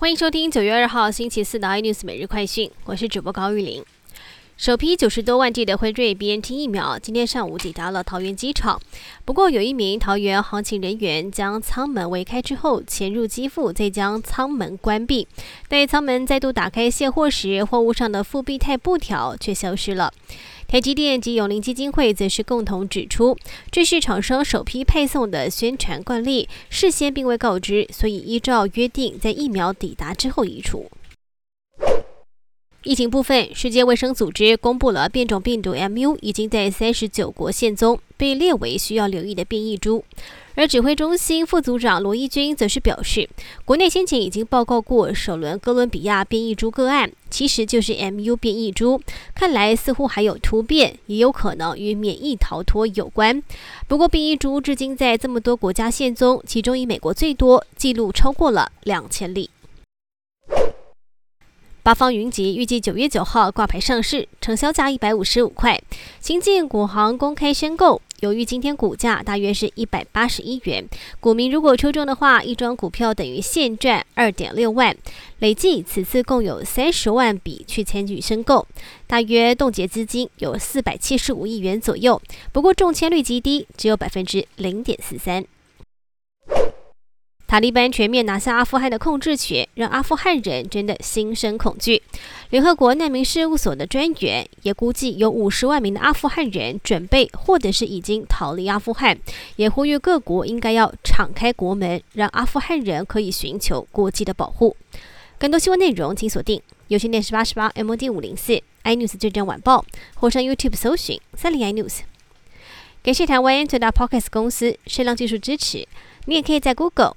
欢迎收听九月二号星期四的 iNews 每日快讯，我是主播高玉玲。首批九十多万剂的辉瑞 BNT 疫苗今天上午抵达了桃园机场，不过有一名桃园航勤人员将舱门围开之后潜入机腹，再将舱门关闭。待舱门再度打开卸货时，货物上的复必泰布条却消失了。台积电及永林基金会则是共同指出，这是厂商首批配送的宣传惯例，事先并未告知，所以依照约定，在疫苗抵达之后移除。疫情部分，世界卫生组织公布了变种病毒 MU 已经在三十九国现踪，被列为需要留意的变异株。而指挥中心副组长罗义军则是表示，国内先前已经报告过首轮哥伦比亚变异株个案，其实就是 MU 变异株，看来似乎还有突变，也有可能与免疫逃脱有关。不过变异株至今在这么多国家现踪，其中以美国最多，记录超过了两千例。八方云集预计九月九号挂牌上市，成交价一百五十五块。新进股行公开申购，由于今天股价大约是一百八十一元，股民如果抽中的话，一张股票等于现赚二点六万。累计此次共有三十万笔去参与申购，大约冻结资金有四百七十五亿元左右。不过中签率极低，只有百分之零点四三。塔利班全面拿下阿富汗的控制权，让阿富汗人真的心生恐惧。联合国难民事务所的专员也估计，有五十万名的阿富汗人准备或者是已经逃离阿富汗，也呼吁各国应该要敞开国门，让阿富汗人可以寻求国际的保护。更多新闻内容，请锁定有线电视八十八 MOD 五零四 iNews 最正晚报，或上 YouTube 搜寻三零 iNews。感谢台湾最大 Podcast 公司声浪技术支持，你也可以在 Google。